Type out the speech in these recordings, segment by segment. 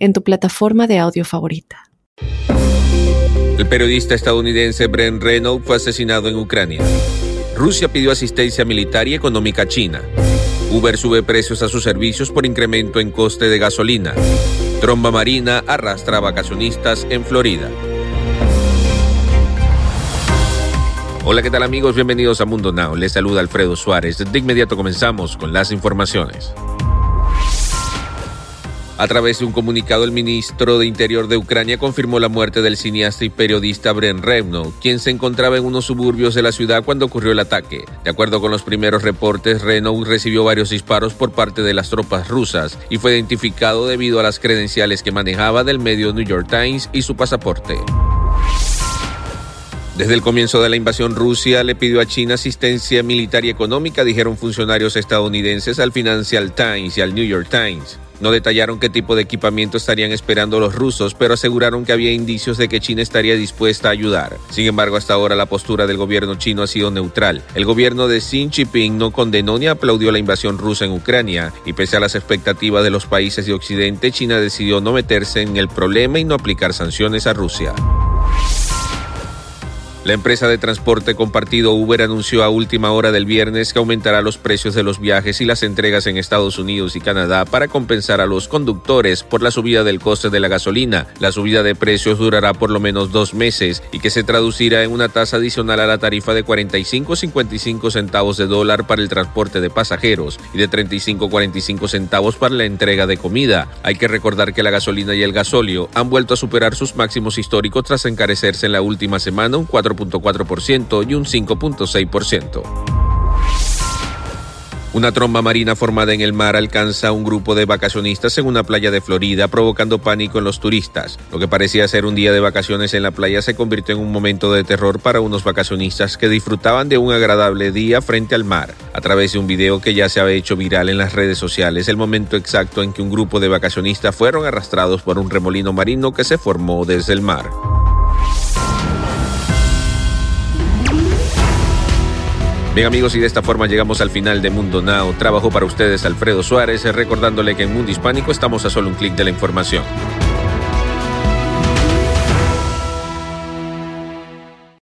en tu plataforma de audio favorita. El periodista estadounidense Brent Renault fue asesinado en Ucrania. Rusia pidió asistencia militar y económica a China. Uber sube precios a sus servicios por incremento en coste de gasolina. Tromba marina arrastra a vacacionistas en Florida. Hola, ¿qué tal amigos? Bienvenidos a Mundo Now. Les saluda Alfredo Suárez. De inmediato comenzamos con las informaciones. A través de un comunicado, el ministro de Interior de Ucrania confirmó la muerte del cineasta y periodista Bren Renault, quien se encontraba en unos suburbios de la ciudad cuando ocurrió el ataque. De acuerdo con los primeros reportes, Renault recibió varios disparos por parte de las tropas rusas y fue identificado debido a las credenciales que manejaba del medio New York Times y su pasaporte. Desde el comienzo de la invasión, Rusia le pidió a China asistencia militar y económica, dijeron funcionarios estadounidenses al Financial Times y al New York Times. No detallaron qué tipo de equipamiento estarían esperando los rusos, pero aseguraron que había indicios de que China estaría dispuesta a ayudar. Sin embargo, hasta ahora la postura del gobierno chino ha sido neutral. El gobierno de Xi Jinping no condenó ni aplaudió la invasión rusa en Ucrania, y pese a las expectativas de los países de Occidente, China decidió no meterse en el problema y no aplicar sanciones a Rusia. La empresa de transporte compartido Uber anunció a última hora del viernes que aumentará los precios de los viajes y las entregas en Estados Unidos y Canadá para compensar a los conductores por la subida del coste de la gasolina. La subida de precios durará por lo menos dos meses y que se traducirá en una tasa adicional a la tarifa de 45-55 centavos de dólar para el transporte de pasajeros y de 35-45 centavos para la entrega de comida. Hay que recordar que la gasolina y el gasóleo han vuelto a superar sus máximos históricos tras encarecerse en la última semana un 4 4.4% y un 5.6%. Una tromba marina formada en el mar alcanza a un grupo de vacacionistas en una playa de Florida, provocando pánico en los turistas. Lo que parecía ser un día de vacaciones en la playa se convirtió en un momento de terror para unos vacacionistas que disfrutaban de un agradable día frente al mar. A través de un video que ya se había hecho viral en las redes sociales, el momento exacto en que un grupo de vacacionistas fueron arrastrados por un remolino marino que se formó desde el mar. Bien amigos, y de esta forma llegamos al final de Mundo Now. Trabajo para ustedes Alfredo Suárez, recordándole que en Mundo Hispánico estamos a solo un clic de la información.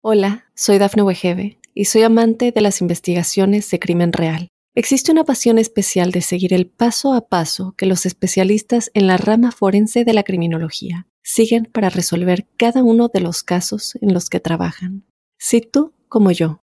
Hola, soy Dafne Wegebe y soy amante de las investigaciones de crimen real. Existe una pasión especial de seguir el paso a paso que los especialistas en la rama forense de la criminología siguen para resolver cada uno de los casos en los que trabajan. Si tú, como yo,